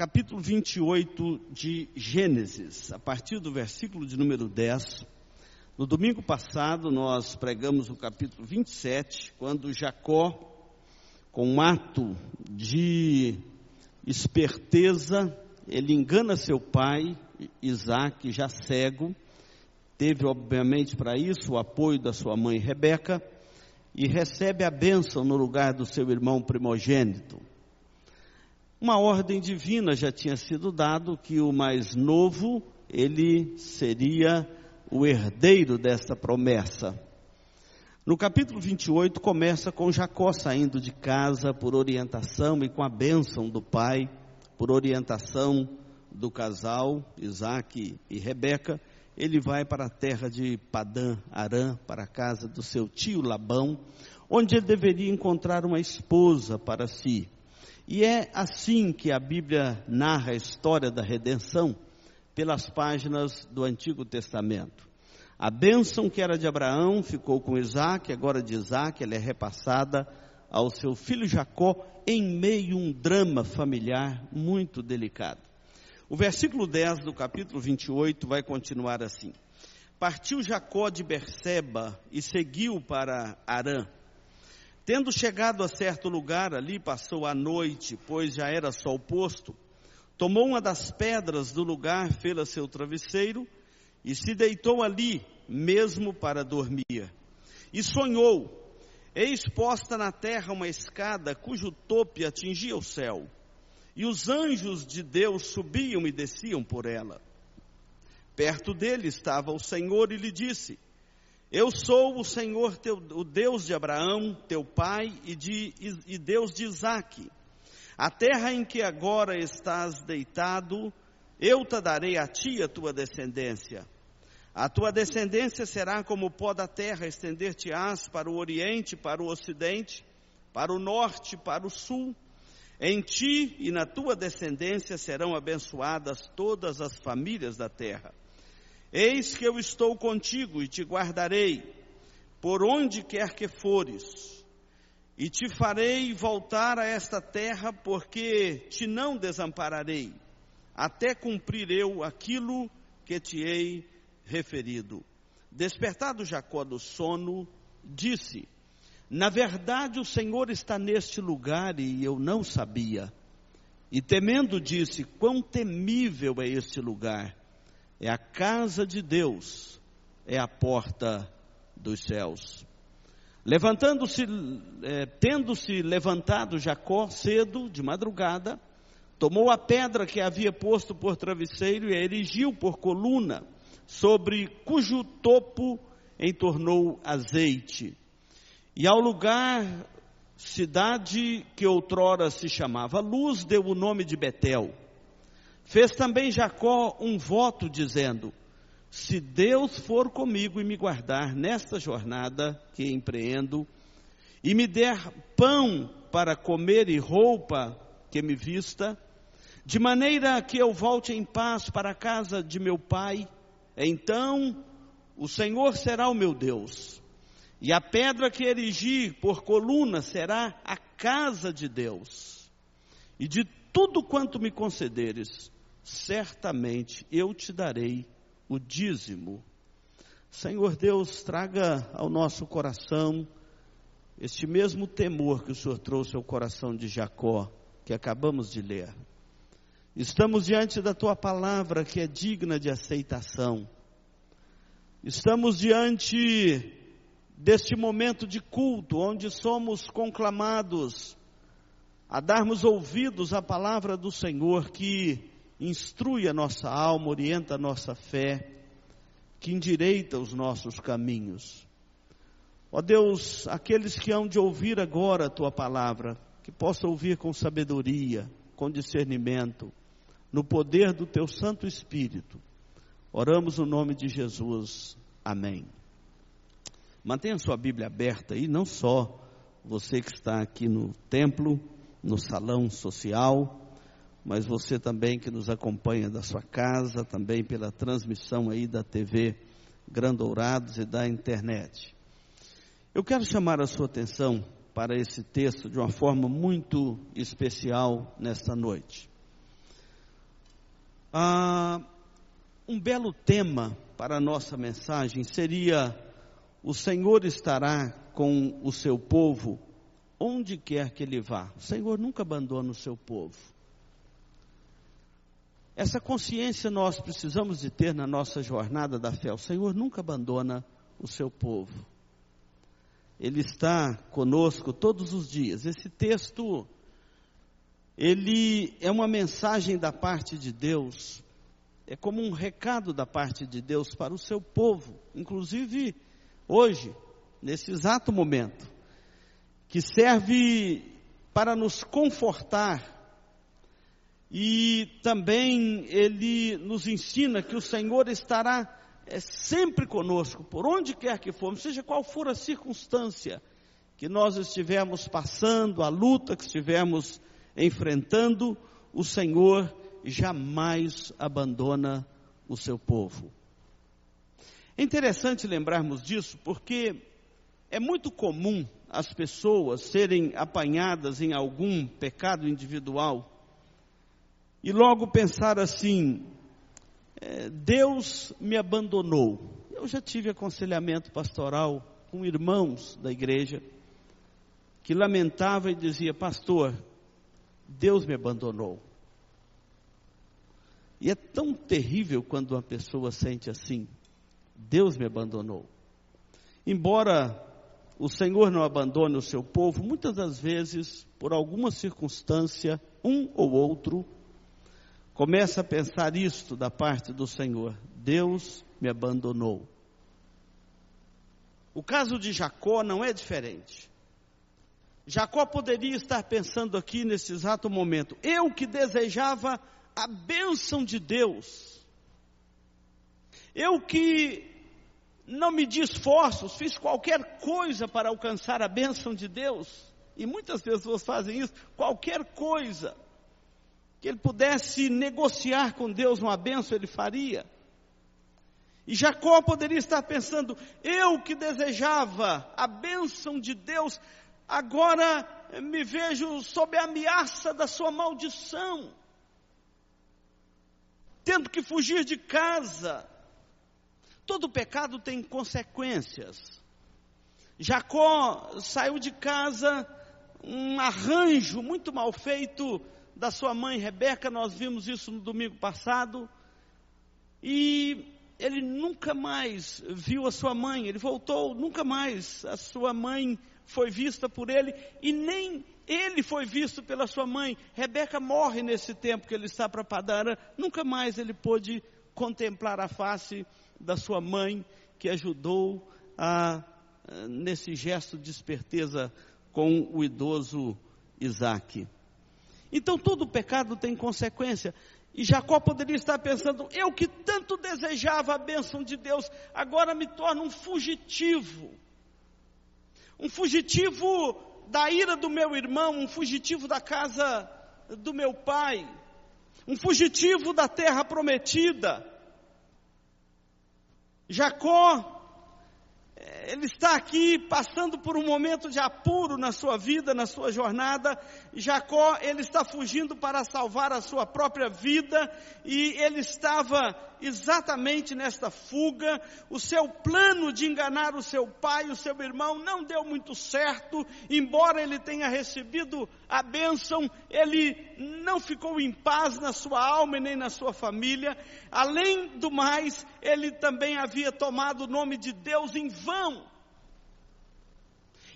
capítulo 28 de Gênesis, a partir do versículo de número 10. No domingo passado, nós pregamos o capítulo 27, quando Jacó, com um ato de esperteza, ele engana seu pai, Isaac, já cego, teve obviamente para isso o apoio da sua mãe Rebeca, e recebe a bênção no lugar do seu irmão primogênito. Uma ordem divina já tinha sido dado que o mais novo ele seria o herdeiro dessa promessa. No capítulo 28 começa com Jacó saindo de casa por orientação e com a bênção do pai, por orientação do casal Isaac e Rebeca, ele vai para a terra de Padã Arã, para a casa do seu tio Labão, onde ele deveria encontrar uma esposa para si. E é assim que a Bíblia narra a história da redenção pelas páginas do Antigo Testamento. A bênção que era de Abraão ficou com Isaac, agora de Isaac, ela é repassada ao seu filho Jacó em meio a um drama familiar muito delicado. O versículo 10 do capítulo 28 vai continuar assim: Partiu Jacó de Berseba e seguiu para Arã. Tendo chegado a certo lugar, ali passou a noite, pois já era sol posto. Tomou uma das pedras do lugar, fê-la seu travesseiro e se deitou ali, mesmo para dormir. E sonhou, eis posta na terra uma escada cujo tope atingia o céu e os anjos de Deus subiam e desciam por ela. Perto dele estava o Senhor e lhe disse: Eu sou o Senhor, teu, o Deus de Abraão, teu pai, e, de, e Deus de Isaque. A terra em que agora estás deitado, eu te darei a ti a tua descendência. A tua descendência será como o pó da terra, estender-te-ás para o oriente, para o ocidente, para o norte, para o sul em ti e na tua descendência serão abençoadas todas as famílias da terra. Eis que eu estou contigo e te guardarei, por onde quer que fores, e te farei voltar a esta terra, porque te não desampararei, até cumprir eu aquilo que te hei referido. Despertado Jacó do sono, disse: na verdade, o Senhor está neste lugar e eu não sabia. E temendo, disse: Quão temível é este lugar! É a casa de Deus, é a porta dos céus. Levantando-se, é, tendo-se levantado Jacó cedo, de madrugada, tomou a pedra que havia posto por travesseiro e a erigiu por coluna, sobre cujo topo entornou azeite e ao lugar, cidade que outrora se chamava Luz, deu o nome de Betel. Fez também Jacó um voto dizendo: Se Deus for comigo e me guardar nesta jornada que empreendo, e me der pão para comer e roupa que me vista, de maneira que eu volte em paz para a casa de meu pai, então o Senhor será o meu Deus e a pedra que erigi por coluna será a casa de Deus. E de tudo quanto me concederes, certamente eu te darei o dízimo. Senhor Deus, traga ao nosso coração este mesmo temor que o Senhor trouxe ao coração de Jacó, que acabamos de ler. Estamos diante da tua palavra que é digna de aceitação. Estamos diante deste momento de culto, onde somos conclamados a darmos ouvidos à palavra do Senhor que instrui a nossa alma, orienta a nossa fé, que endireita os nossos caminhos. Ó Deus, aqueles que hão de ouvir agora a tua palavra, que possam ouvir com sabedoria, com discernimento, no poder do teu Santo Espírito. Oramos no nome de Jesus. Amém. Mantenha sua Bíblia aberta aí, não só você que está aqui no templo, no salão social, mas você também que nos acompanha da sua casa, também pela transmissão aí da TV Grandourados e da internet. Eu quero chamar a sua atenção para esse texto de uma forma muito especial nesta noite. Ah, um belo tema para a nossa mensagem seria: O Senhor estará com o seu povo onde quer que ele vá. O Senhor nunca abandona o seu povo. Essa consciência nós precisamos de ter na nossa jornada da fé. O Senhor nunca abandona o seu povo. Ele está conosco todos os dias. Esse texto ele é uma mensagem da parte de Deus, é como um recado da parte de Deus para o seu povo, inclusive hoje, nesse exato momento, que serve para nos confortar e também ele nos ensina que o Senhor estará é, sempre conosco, por onde quer que formos, seja qual for a circunstância que nós estivermos passando, a luta que estivermos enfrentando, o Senhor jamais abandona o seu povo. É interessante lembrarmos disso porque é muito comum as pessoas serem apanhadas em algum pecado individual e logo pensar assim: é, Deus me abandonou. Eu já tive aconselhamento pastoral com irmãos da igreja que lamentava e dizia: Pastor, Deus me abandonou. E é tão terrível quando uma pessoa sente assim: Deus me abandonou. Embora o Senhor não abandone o seu povo, muitas das vezes, por alguma circunstância, um ou outro Começa a pensar isto da parte do Senhor: Deus me abandonou. O caso de Jacó não é diferente. Jacó poderia estar pensando aqui nesse exato momento: eu que desejava a bênção de Deus, eu que não me di esforços, fiz qualquer coisa para alcançar a bênção de Deus, e muitas pessoas fazem isso, qualquer coisa que ele pudesse negociar com Deus uma benção, ele faria. E Jacó poderia estar pensando: eu que desejava a bênção de Deus, agora me vejo sob a ameaça da sua maldição, tendo que fugir de casa. Todo pecado tem consequências. Jacó saiu de casa, um arranjo muito mal feito, da sua mãe Rebeca, nós vimos isso no domingo passado, e ele nunca mais viu a sua mãe, ele voltou, nunca mais a sua mãe foi vista por ele, e nem ele foi visto pela sua mãe. Rebeca morre nesse tempo que ele está para Padara, nunca mais ele pôde contemplar a face da sua mãe, que ajudou a, nesse gesto de esperteza com o idoso Isaac. Então todo pecado tem consequência. E Jacó poderia estar pensando: eu que tanto desejava a bênção de Deus, agora me torno um fugitivo. Um fugitivo da ira do meu irmão, um fugitivo da casa do meu pai, um fugitivo da terra prometida. Jacó ele está aqui passando por um momento de apuro na sua vida, na sua jornada. Jacó, ele está fugindo para salvar a sua própria vida e ele estava exatamente nesta fuga. O seu plano de enganar o seu pai, o seu irmão, não deu muito certo. Embora ele tenha recebido a bênção, ele não ficou em paz na sua alma e nem na sua família. Além do mais, ele também havia tomado o nome de Deus em vão.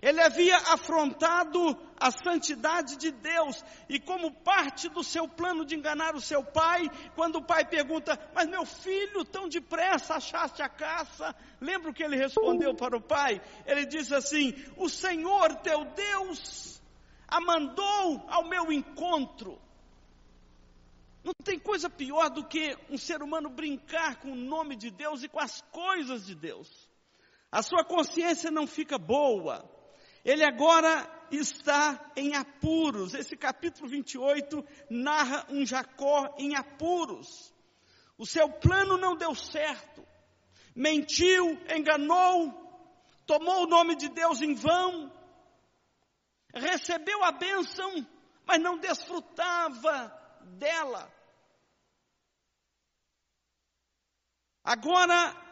Ele havia afrontado a santidade de Deus, e como parte do seu plano de enganar o seu pai, quando o pai pergunta: Mas meu filho, tão depressa achaste a caça? Lembra o que ele respondeu para o pai? Ele diz assim: O Senhor teu Deus a mandou ao meu encontro. Não tem coisa pior do que um ser humano brincar com o nome de Deus e com as coisas de Deus. A sua consciência não fica boa. Ele agora está em apuros. Esse capítulo 28 narra um Jacó em apuros. O seu plano não deu certo. Mentiu, enganou, tomou o nome de Deus em vão, recebeu a bênção, mas não desfrutava dela. Agora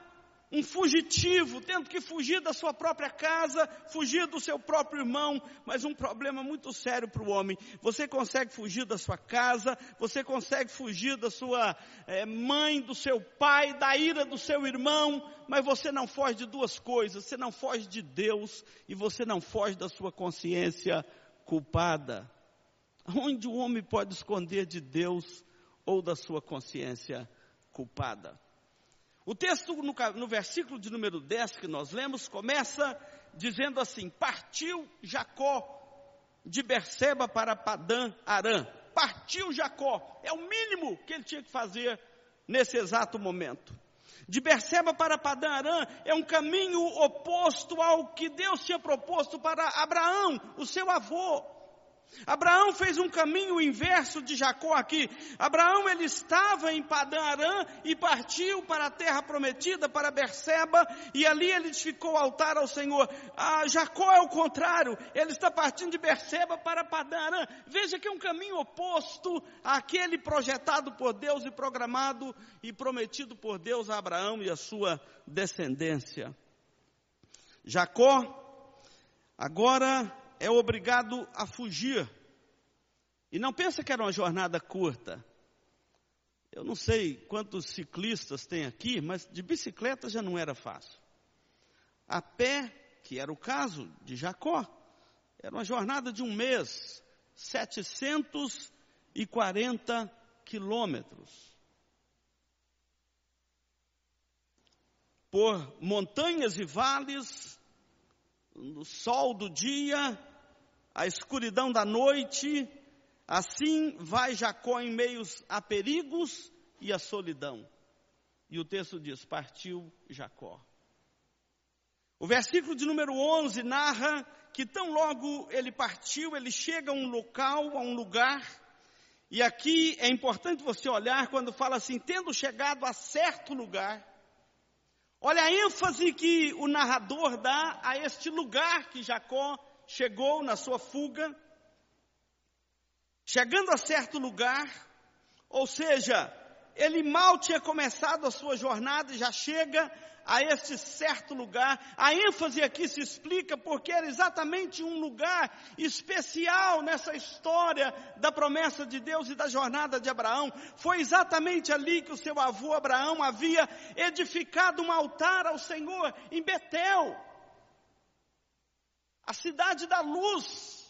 um fugitivo, tendo que fugir da sua própria casa, fugir do seu próprio irmão, mas um problema muito sério para o homem. Você consegue fugir da sua casa, você consegue fugir da sua é, mãe, do seu pai, da ira do seu irmão, mas você não foge de duas coisas: você não foge de Deus e você não foge da sua consciência culpada. Onde o homem pode esconder de Deus ou da sua consciência culpada? O texto no, no, versículo de número 10 que nós lemos começa dizendo assim: Partiu Jacó de Berseba para Padã Arã. Partiu Jacó, é o mínimo que ele tinha que fazer nesse exato momento. De Berseba para Padã Arã é um caminho oposto ao que Deus tinha proposto para Abraão, o seu avô. Abraão fez um caminho inverso de Jacó aqui. Abraão ele estava em Padã Arã e partiu para a terra prometida, para Berseba, e ali ele edificou o altar ao Senhor. Ah, Jacó é o contrário, ele está partindo de Berseba para Padã Arã. Veja que é um caminho oposto àquele projetado por Deus e programado e prometido por Deus a Abraão e a sua descendência. Jacó agora é obrigado a fugir. E não pensa que era uma jornada curta. Eu não sei quantos ciclistas tem aqui, mas de bicicleta já não era fácil. A pé, que era o caso de Jacó, era uma jornada de um mês, 740 quilômetros. Por montanhas e vales, no sol do dia, a escuridão da noite, assim vai Jacó em meios a perigos e a solidão. E o texto diz: partiu Jacó. O versículo de número 11 narra que tão logo ele partiu, ele chega a um local, a um lugar, e aqui é importante você olhar quando fala assim, tendo chegado a certo lugar. Olha a ênfase que o narrador dá a este lugar que Jacó chegou na sua fuga, chegando a certo lugar, ou seja, ele mal tinha começado a sua jornada e já chega a este certo lugar. A ênfase aqui se explica porque era exatamente um lugar especial nessa história da promessa de Deus e da jornada de Abraão. Foi exatamente ali que o seu avô Abraão havia edificado um altar ao Senhor em Betel a cidade da luz.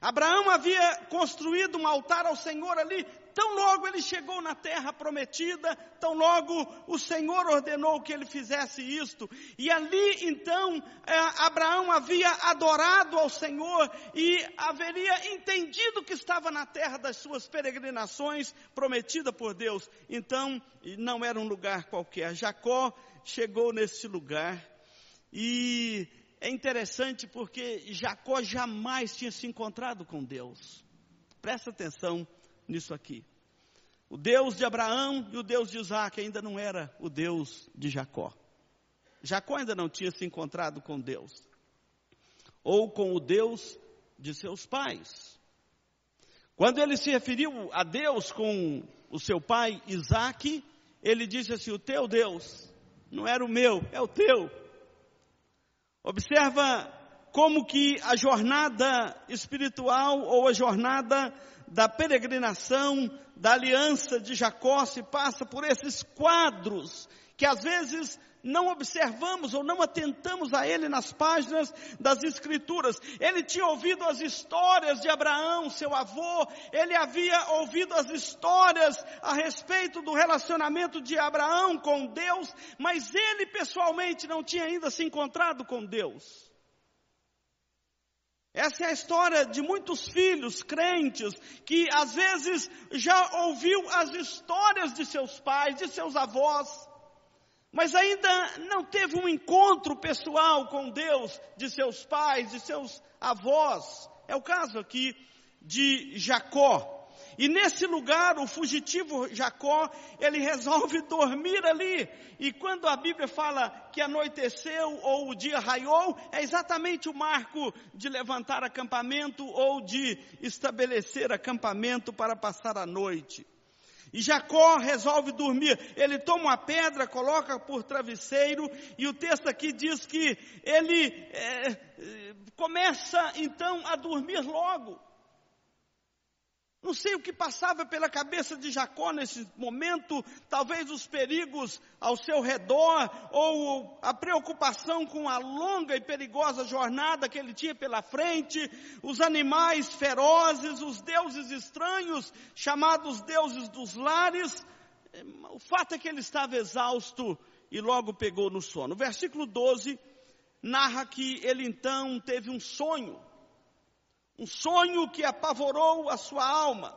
Abraão havia construído um altar ao Senhor ali, tão logo ele chegou na terra prometida, tão logo o Senhor ordenou que ele fizesse isto. E ali então é, Abraão havia adorado ao Senhor e haveria entendido que estava na terra das suas peregrinações prometida por Deus. Então não era um lugar qualquer. Jacó chegou nesse lugar e é interessante porque Jacó jamais tinha se encontrado com Deus. Presta atenção nisso aqui. O Deus de Abraão e o Deus de Isaac ainda não era o Deus de Jacó. Jacó ainda não tinha se encontrado com Deus. Ou com o Deus de seus pais. Quando ele se referiu a Deus com o seu pai Isaac, ele disse assim: O teu Deus não era o meu, é o teu. Observa como que a jornada espiritual ou a jornada da peregrinação, da aliança de Jacó se passa por esses quadros que às vezes não observamos ou não atentamos a ele nas páginas das Escrituras. Ele tinha ouvido as histórias de Abraão, seu avô, ele havia ouvido as histórias a respeito do relacionamento de Abraão com Deus, mas ele pessoalmente não tinha ainda se encontrado com Deus. Essa é a história de muitos filhos crentes que às vezes já ouviu as histórias de seus pais, de seus avós, mas ainda não teve um encontro pessoal com Deus de seus pais, de seus avós. É o caso aqui de Jacó. E nesse lugar, o fugitivo Jacó, ele resolve dormir ali. E quando a Bíblia fala que anoiteceu ou o dia raiou, é exatamente o marco de levantar acampamento ou de estabelecer acampamento para passar a noite. E Jacó resolve dormir. Ele toma uma pedra, coloca por travesseiro, e o texto aqui diz que ele é, começa então a dormir logo. Não sei o que passava pela cabeça de Jacó nesse momento, talvez os perigos ao seu redor, ou a preocupação com a longa e perigosa jornada que ele tinha pela frente, os animais ferozes, os deuses estranhos, chamados deuses dos lares. O fato é que ele estava exausto e logo pegou no sono. O versículo 12 narra que ele então teve um sonho um sonho que apavorou a sua alma.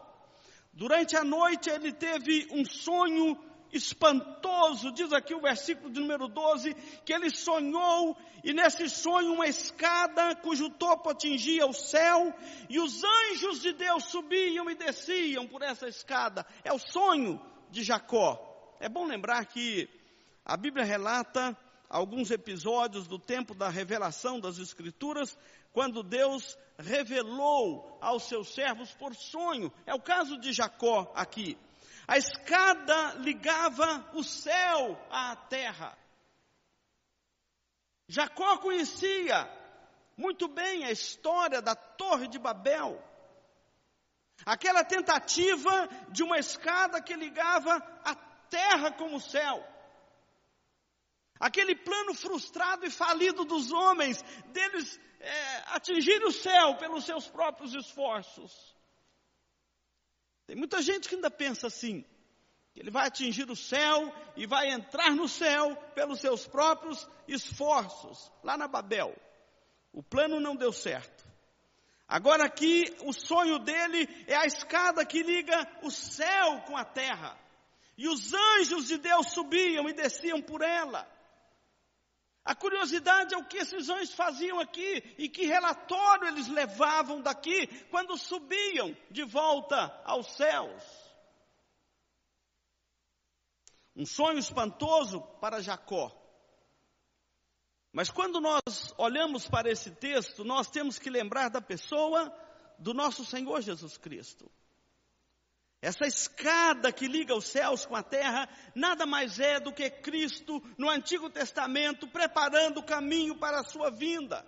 Durante a noite ele teve um sonho espantoso, diz aqui o versículo de número 12, que ele sonhou, e nesse sonho uma escada cujo topo atingia o céu, e os anjos de Deus subiam e desciam por essa escada. É o sonho de Jacó. É bom lembrar que a Bíblia relata alguns episódios do tempo da revelação das Escrituras, quando Deus revelou aos seus servos por sonho. É o caso de Jacó aqui. A escada ligava o céu à terra. Jacó conhecia muito bem a história da Torre de Babel. Aquela tentativa de uma escada que ligava a terra com o céu. Aquele plano frustrado e falido dos homens, deles é, atingir o céu pelos seus próprios esforços. Tem muita gente que ainda pensa assim, ele vai atingir o céu e vai entrar no céu pelos seus próprios esforços, lá na Babel. O plano não deu certo. Agora aqui, o sonho dele é a escada que liga o céu com a terra. E os anjos de Deus subiam e desciam por ela. A curiosidade é o que esses anjos faziam aqui e que relatório eles levavam daqui quando subiam de volta aos céus. Um sonho espantoso para Jacó. Mas quando nós olhamos para esse texto, nós temos que lembrar da pessoa do nosso Senhor Jesus Cristo. Essa escada que liga os céus com a terra, nada mais é do que Cristo no Antigo Testamento preparando o caminho para a sua vinda.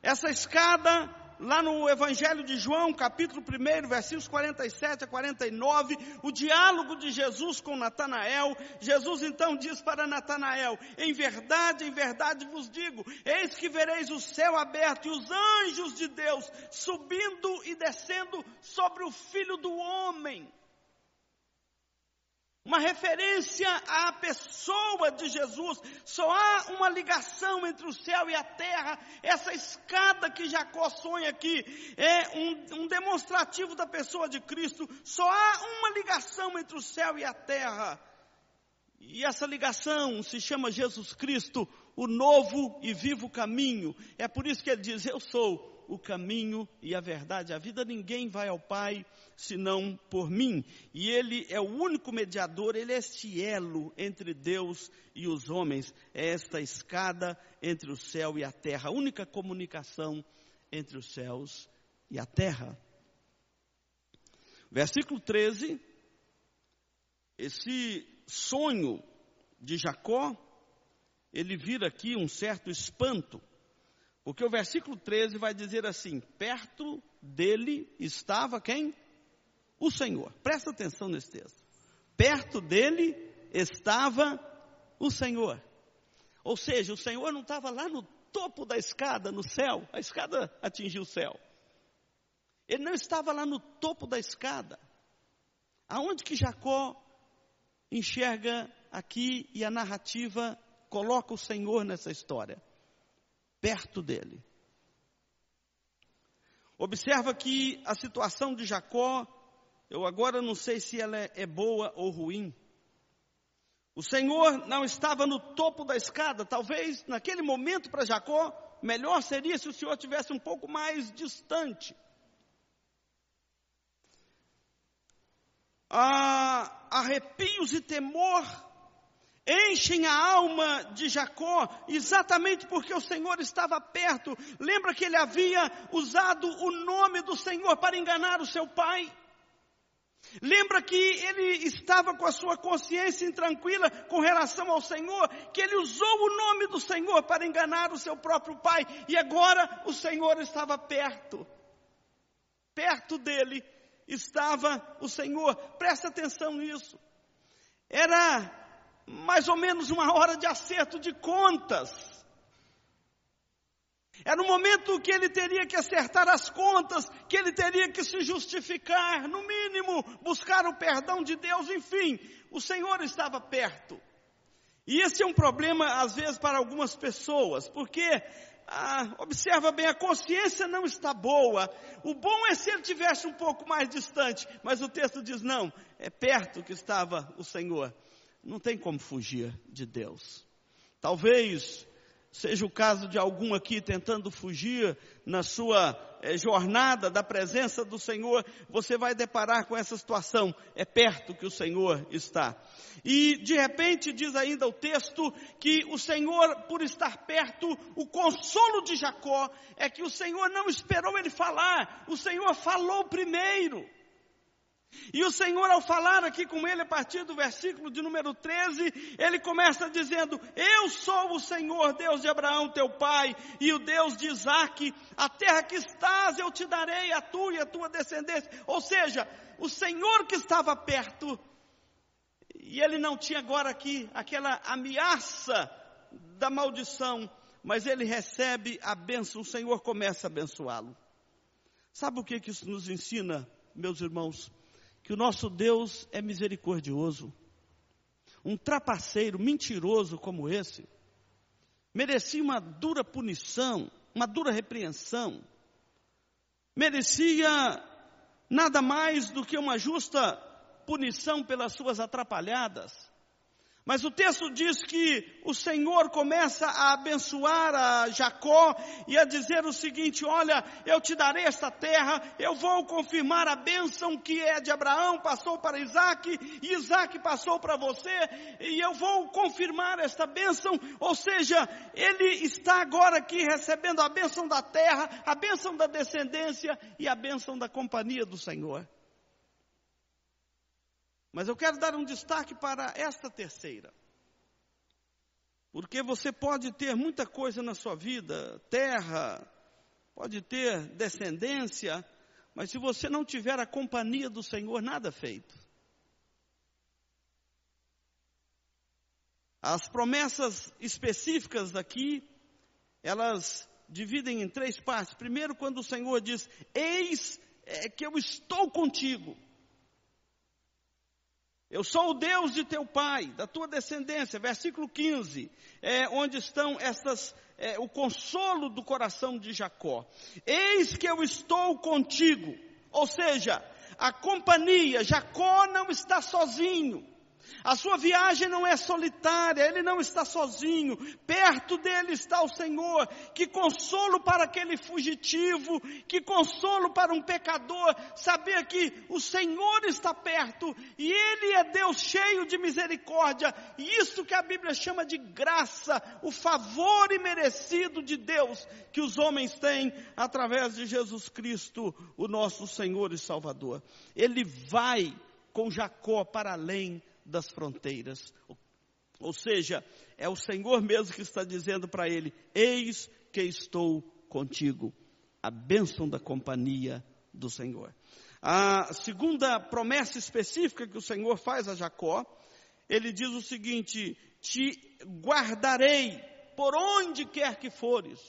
Essa escada lá no Evangelho de João, capítulo 1, versículos 47 a 49, o diálogo de Jesus com Natanael. Jesus então diz para Natanael: Em verdade, em verdade vos digo, eis que vereis o céu aberto e os anjos de Deus subindo e descendo sobre o filho do homem uma referência à pessoa de Jesus. Só há uma ligação entre o céu e a terra. Essa escada que Jacó sonha aqui é um, um demonstrativo da pessoa de Cristo. Só há uma ligação entre o céu e a terra. E essa ligação se chama Jesus Cristo, o novo e vivo caminho. É por isso que ele diz: Eu sou o caminho e a verdade. A vida ninguém vai ao Pai senão por mim. E Ele é o único mediador, Ele é este elo entre Deus e os homens. É esta escada entre o céu e a terra, a única comunicação entre os céus e a terra. Versículo 13. Esse sonho de Jacó, ele vira aqui um certo espanto. Porque o versículo 13 vai dizer assim: perto dele estava quem? O Senhor. Presta atenção nesse texto. Perto dele estava o Senhor. Ou seja, o Senhor não estava lá no topo da escada, no céu, a escada atingiu o céu. Ele não estava lá no topo da escada. Aonde que Jacó enxerga aqui e a narrativa coloca o Senhor nessa história? Perto dele. Observa que a situação de Jacó, eu agora não sei se ela é, é boa ou ruim. O Senhor não estava no topo da escada, talvez naquele momento para Jacó, melhor seria se o Senhor tivesse um pouco mais distante. Ah, arrepios e temor enchem a alma de Jacó, exatamente porque o Senhor estava perto. Lembra que ele havia usado o nome do Senhor para enganar o seu pai? Lembra que ele estava com a sua consciência intranquila com relação ao Senhor, que ele usou o nome do Senhor para enganar o seu próprio pai, e agora o Senhor estava perto. Perto dele estava o Senhor. Presta atenção nisso. Era mais ou menos uma hora de acerto de contas. Era um momento que ele teria que acertar as contas, que ele teria que se justificar, no mínimo, buscar o perdão de Deus, enfim, o Senhor estava perto. E esse é um problema, às vezes, para algumas pessoas, porque, ah, observa bem, a consciência não está boa. O bom é se ele tivesse um pouco mais distante, mas o texto diz: não, é perto que estava o Senhor. Não tem como fugir de Deus. Talvez seja o caso de algum aqui tentando fugir na sua é, jornada da presença do Senhor, você vai deparar com essa situação. É perto que o Senhor está. E de repente diz ainda o texto que o Senhor, por estar perto, o consolo de Jacó é que o Senhor não esperou ele falar, o Senhor falou primeiro. E o Senhor, ao falar aqui com ele, a partir do versículo de número 13, ele começa dizendo: Eu sou o Senhor, Deus de Abraão, teu pai, e o Deus de Isaac, a terra que estás eu te darei, a tua e a tua descendência. Ou seja, o Senhor que estava perto, e ele não tinha agora aqui aquela ameaça da maldição, mas ele recebe a bênção, o Senhor começa a abençoá-lo. Sabe o que, que isso nos ensina, meus irmãos? Que o nosso Deus é misericordioso. Um trapaceiro mentiroso como esse merecia uma dura punição, uma dura repreensão. Merecia nada mais do que uma justa punição pelas suas atrapalhadas. Mas o texto diz que o Senhor começa a abençoar a Jacó e a dizer o seguinte: Olha, eu te darei esta terra, eu vou confirmar a bênção que é de Abraão, passou para Isaac, e Isaac passou para você, e eu vou confirmar esta bênção. Ou seja, ele está agora aqui recebendo a bênção da terra, a bênção da descendência e a bênção da companhia do Senhor. Mas eu quero dar um destaque para esta terceira. Porque você pode ter muita coisa na sua vida, terra, pode ter descendência, mas se você não tiver a companhia do Senhor, nada feito. As promessas específicas daqui, elas dividem em três partes. Primeiro, quando o Senhor diz: Eis é, que eu estou contigo. Eu sou o Deus de teu pai, da tua descendência. Versículo 15, é, onde estão estas, é, o consolo do coração de Jacó. Eis que eu estou contigo. Ou seja, a companhia, Jacó não está sozinho. A sua viagem não é solitária, ele não está sozinho, perto dele está o Senhor. Que consolo para aquele fugitivo, que consolo para um pecador, saber que o Senhor está perto e ele é Deus cheio de misericórdia. E isso que a Bíblia chama de graça, o favor imerecido de Deus que os homens têm através de Jesus Cristo, o nosso Senhor e Salvador. Ele vai com Jacó para além das fronteiras. Ou seja, é o Senhor mesmo que está dizendo para ele: Eis que estou contigo. A bênção da companhia do Senhor. A segunda promessa específica que o Senhor faz a Jacó, ele diz o seguinte: Te guardarei por onde quer que fores.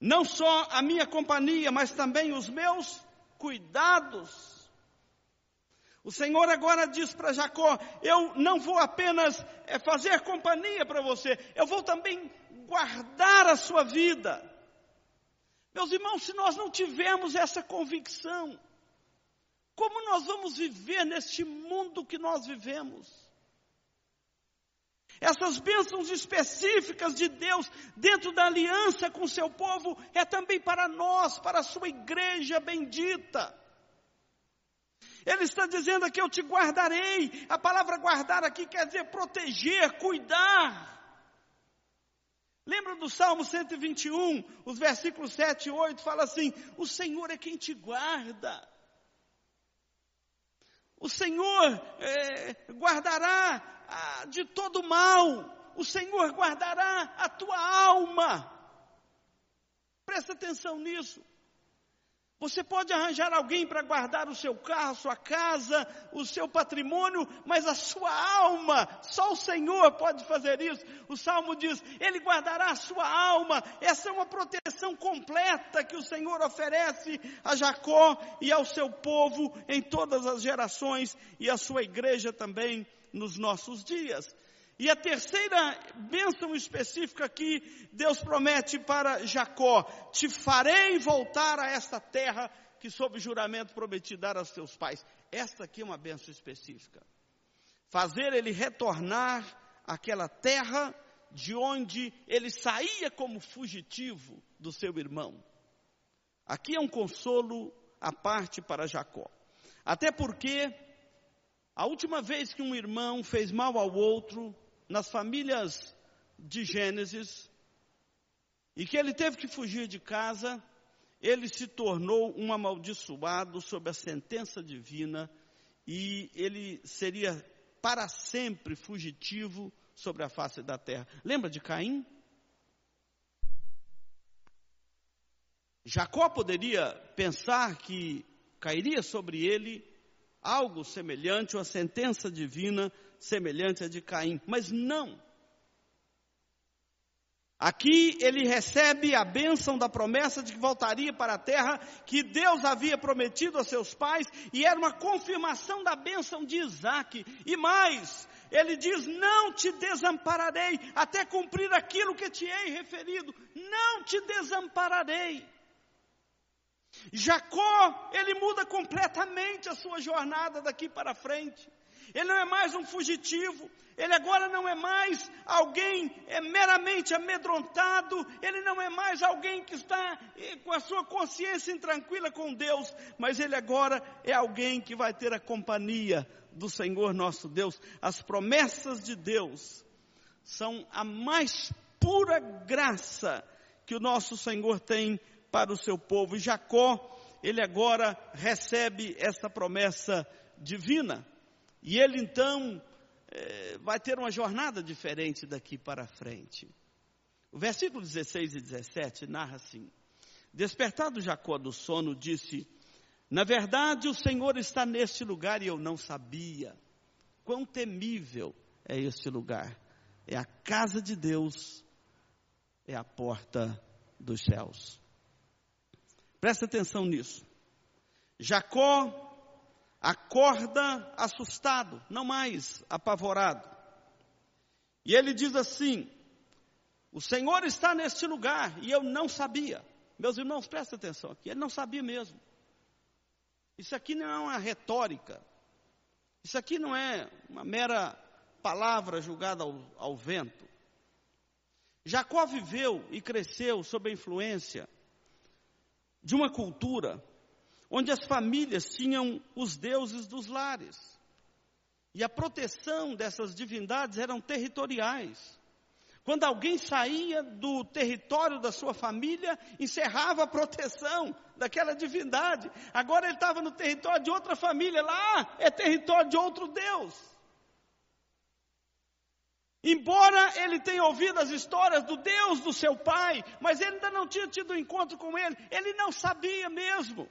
Não só a minha companhia, mas também os meus cuidados o Senhor agora diz para Jacó: Eu não vou apenas é, fazer companhia para você, eu vou também guardar a sua vida. Meus irmãos, se nós não tivermos essa convicção, como nós vamos viver neste mundo que nós vivemos? Essas bênçãos específicas de Deus dentro da aliança com o seu povo é também para nós, para a sua igreja bendita. Ele está dizendo aqui: Eu te guardarei. A palavra guardar aqui quer dizer proteger, cuidar. Lembra do Salmo 121, os versículos 7 e 8, fala assim: O Senhor é quem te guarda. o Senhor é, guardará ah, de todo mal, o Senhor guardará a tua alma. Presta atenção nisso. Você pode arranjar alguém para guardar o seu carro, sua casa, o seu patrimônio, mas a sua alma, só o Senhor pode fazer isso. O salmo diz: Ele guardará a sua alma. Essa é uma proteção completa que o Senhor oferece a Jacó e ao seu povo em todas as gerações e à sua igreja também nos nossos dias. E a terceira bênção específica que Deus promete para Jacó: te farei voltar a esta terra que, sob juramento, prometi dar aos teus pais. Esta aqui é uma bênção específica. Fazer ele retornar àquela terra de onde ele saía como fugitivo do seu irmão. Aqui é um consolo à parte para Jacó. Até porque a última vez que um irmão fez mal ao outro, nas famílias de Gênesis, e que ele teve que fugir de casa, ele se tornou um amaldiçoado sob a sentença divina e ele seria para sempre fugitivo sobre a face da terra. Lembra de Caim? Jacó poderia pensar que cairia sobre ele algo semelhante, uma sentença divina semelhante à de Caim, mas não. Aqui ele recebe a bênção da promessa de que voltaria para a terra que Deus havia prometido a seus pais, e era uma confirmação da bênção de Isaac. E mais, ele diz: Não te desampararei, até cumprir aquilo que te hei referido, não te desampararei. Jacó, ele muda completamente a sua jornada daqui para frente. Ele não é mais um fugitivo, ele agora não é mais alguém é meramente amedrontado, ele não é mais alguém que está eh, com a sua consciência intranquila com Deus, mas ele agora é alguém que vai ter a companhia do Senhor nosso Deus. As promessas de Deus são a mais pura graça que o nosso Senhor tem para o seu povo. E Jacó, ele agora recebe essa promessa divina. E ele então é, vai ter uma jornada diferente daqui para frente. O versículo 16 e 17 narra assim: Despertado Jacó do sono, disse: Na verdade, o Senhor está neste lugar e eu não sabia. Quão temível é este lugar! É a casa de Deus, é a porta dos céus. Presta atenção nisso. Jacó acorda assustado, não mais apavorado. E ele diz assim: O Senhor está neste lugar e eu não sabia. Meus irmãos, presta atenção aqui, ele não sabia mesmo. Isso aqui não é uma retórica. Isso aqui não é uma mera palavra julgada ao, ao vento. Jacó viveu e cresceu sob a influência de uma cultura onde as famílias tinham os deuses dos lares. E a proteção dessas divindades eram territoriais. Quando alguém saía do território da sua família, encerrava a proteção daquela divindade. Agora ele estava no território de outra família, lá é território de outro Deus. Embora ele tenha ouvido as histórias do Deus do seu pai, mas ele ainda não tinha tido um encontro com ele, ele não sabia mesmo.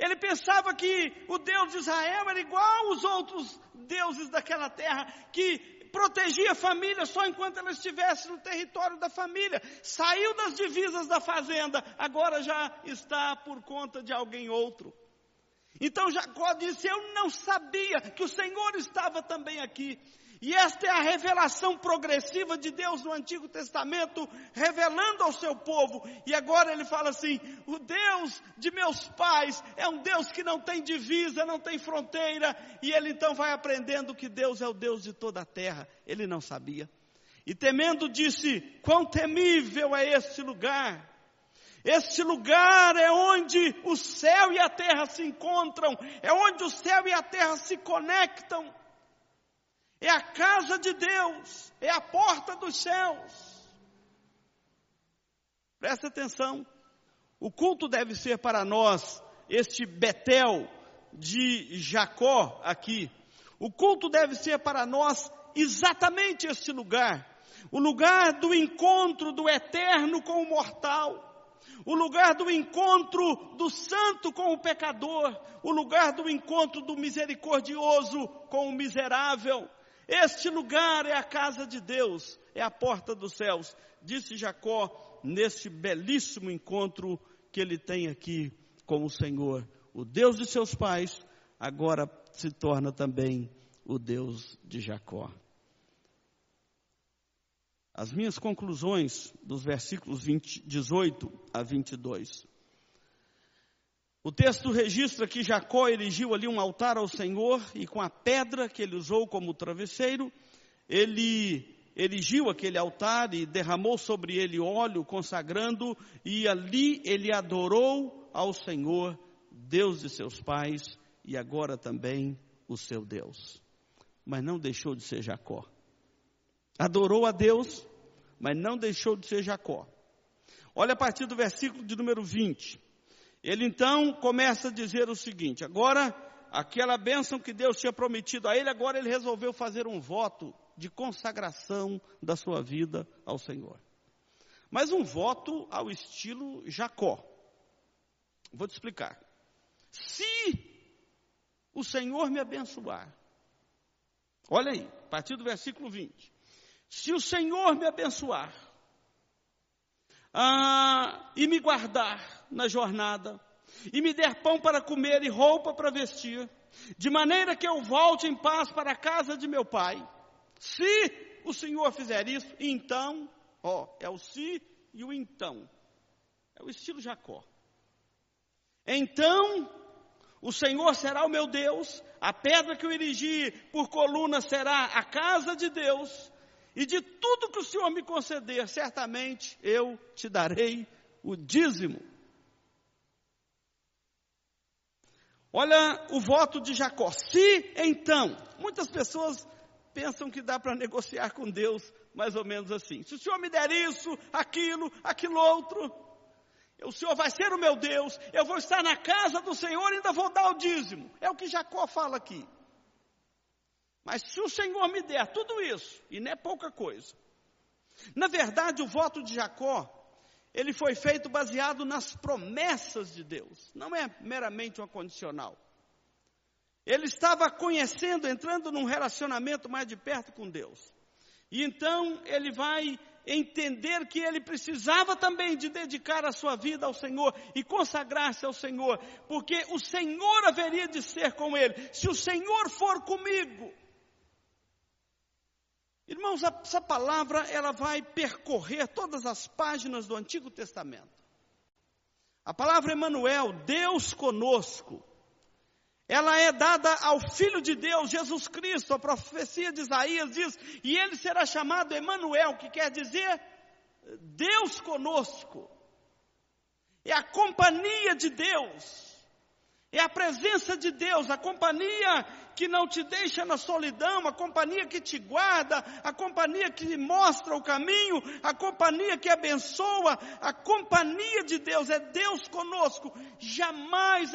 Ele pensava que o Deus de Israel era igual aos outros deuses daquela terra, que protegia a família só enquanto ela estivesse no território da família. Saiu das divisas da fazenda, agora já está por conta de alguém outro. Então Jacó disse: Eu não sabia que o Senhor estava também aqui. E esta é a revelação progressiva de Deus no Antigo Testamento, revelando ao seu povo. E agora ele fala assim: o Deus de meus pais é um Deus que não tem divisa, não tem fronteira. E ele então vai aprendendo que Deus é o Deus de toda a terra. Ele não sabia. E temendo disse: quão temível é este lugar! Este lugar é onde o céu e a terra se encontram, é onde o céu e a terra se conectam é a casa de Deus, é a porta dos céus. Presta atenção, o culto deve ser para nós este Betel de Jacó aqui. O culto deve ser para nós exatamente este lugar o lugar do encontro do eterno com o mortal, o lugar do encontro do santo com o pecador, o lugar do encontro do misericordioso com o miserável. Este lugar é a casa de Deus, é a porta dos céus, disse Jacó nesse belíssimo encontro que ele tem aqui com o Senhor. O Deus de seus pais agora se torna também o Deus de Jacó. As minhas conclusões dos versículos 20, 18 a 22. O texto registra que Jacó erigiu ali um altar ao Senhor e com a pedra que ele usou como travesseiro, ele erigiu aquele altar e derramou sobre ele óleo, consagrando, e ali ele adorou ao Senhor, Deus de seus pais, e agora também o seu Deus. Mas não deixou de ser Jacó adorou a Deus, mas não deixou de ser Jacó. Olha a partir do versículo de número 20. Ele então começa a dizer o seguinte: agora, aquela bênção que Deus tinha prometido a ele, agora ele resolveu fazer um voto de consagração da sua vida ao Senhor. Mas um voto ao estilo Jacó. Vou te explicar. Se o Senhor me abençoar, olha aí, a partir do versículo 20. Se o Senhor me abençoar ah, e me guardar na jornada, e me der pão para comer e roupa para vestir, de maneira que eu volte em paz para a casa de meu pai, se o Senhor fizer isso, então, ó, é o se e o então. É o estilo Jacó. Então, o Senhor será o meu Deus, a pedra que eu erigi por coluna será a casa de Deus, e de tudo que o Senhor me conceder, certamente eu te darei o dízimo. Olha o voto de Jacó. Se então, muitas pessoas pensam que dá para negociar com Deus mais ou menos assim. Se o Senhor me der isso, aquilo, aquilo outro, o Senhor vai ser o meu Deus, eu vou estar na casa do Senhor e ainda vou dar o dízimo. É o que Jacó fala aqui. Mas se o Senhor me der tudo isso, e não é pouca coisa. Na verdade, o voto de Jacó, ele foi feito baseado nas promessas de Deus, não é meramente uma condicional. Ele estava conhecendo, entrando num relacionamento mais de perto com Deus. E então ele vai entender que ele precisava também de dedicar a sua vida ao Senhor e consagrar-se ao Senhor, porque o Senhor haveria de ser com ele. Se o Senhor for comigo, Irmãos, essa palavra ela vai percorrer todas as páginas do Antigo Testamento. A palavra Emanuel, Deus conosco, ela é dada ao Filho de Deus, Jesus Cristo. A profecia de Isaías diz: "E ele será chamado Emanuel", que quer dizer Deus conosco. É a companhia de Deus. É a presença de Deus, a companhia que não te deixa na solidão, a companhia que te guarda, a companhia que mostra o caminho, a companhia que abençoa, a companhia de Deus, é Deus conosco, jamais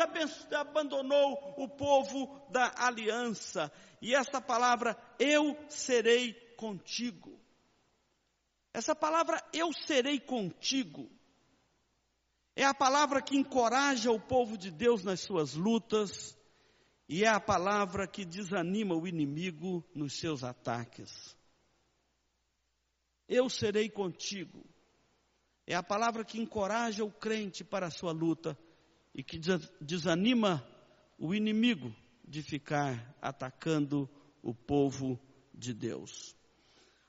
abandonou o povo da aliança. E esta palavra, eu serei contigo. Essa palavra, eu serei contigo, é a palavra que encoraja o povo de Deus nas suas lutas, e é a palavra que desanima o inimigo nos seus ataques. Eu serei contigo. É a palavra que encoraja o crente para a sua luta e que desanima o inimigo de ficar atacando o povo de Deus.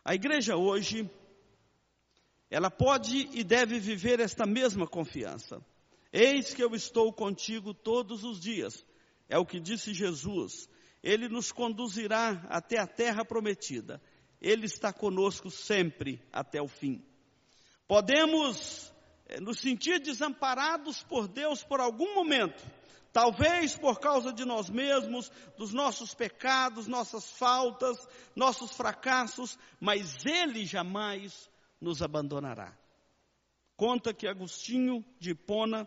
A igreja hoje ela pode e deve viver esta mesma confiança. Eis que eu estou contigo todos os dias, é o que disse Jesus. Ele nos conduzirá até a terra prometida. Ele está conosco sempre até o fim. Podemos eh, nos sentir desamparados por Deus por algum momento, talvez por causa de nós mesmos, dos nossos pecados, nossas faltas, nossos fracassos, mas Ele jamais nos abandonará. Conta que Agostinho de Hipona,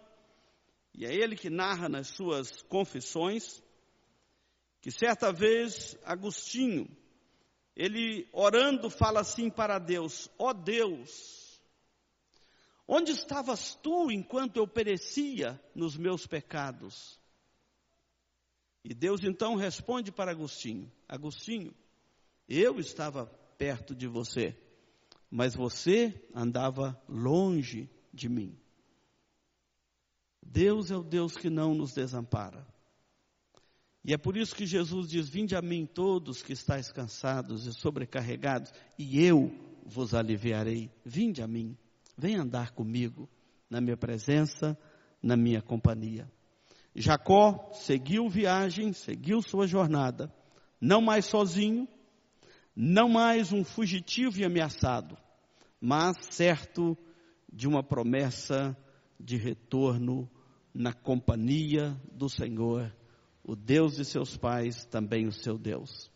e é ele que narra nas suas confissões, que certa vez Agostinho, ele orando fala assim para Deus: Ó oh Deus, onde estavas tu enquanto eu perecia nos meus pecados? E Deus então responde para Agostinho: Agostinho, eu estava perto de você, mas você andava longe de mim. Deus é o Deus que não nos desampara. E é por isso que Jesus diz: Vinde a mim todos que estáis cansados e sobrecarregados, e eu vos aliviarei. Vinde a mim, vem andar comigo, na minha presença, na minha companhia. Jacó seguiu viagem, seguiu sua jornada, não mais sozinho, não mais um fugitivo e ameaçado, mas certo de uma promessa de retorno na companhia do Senhor, o Deus de seus pais, também o seu Deus.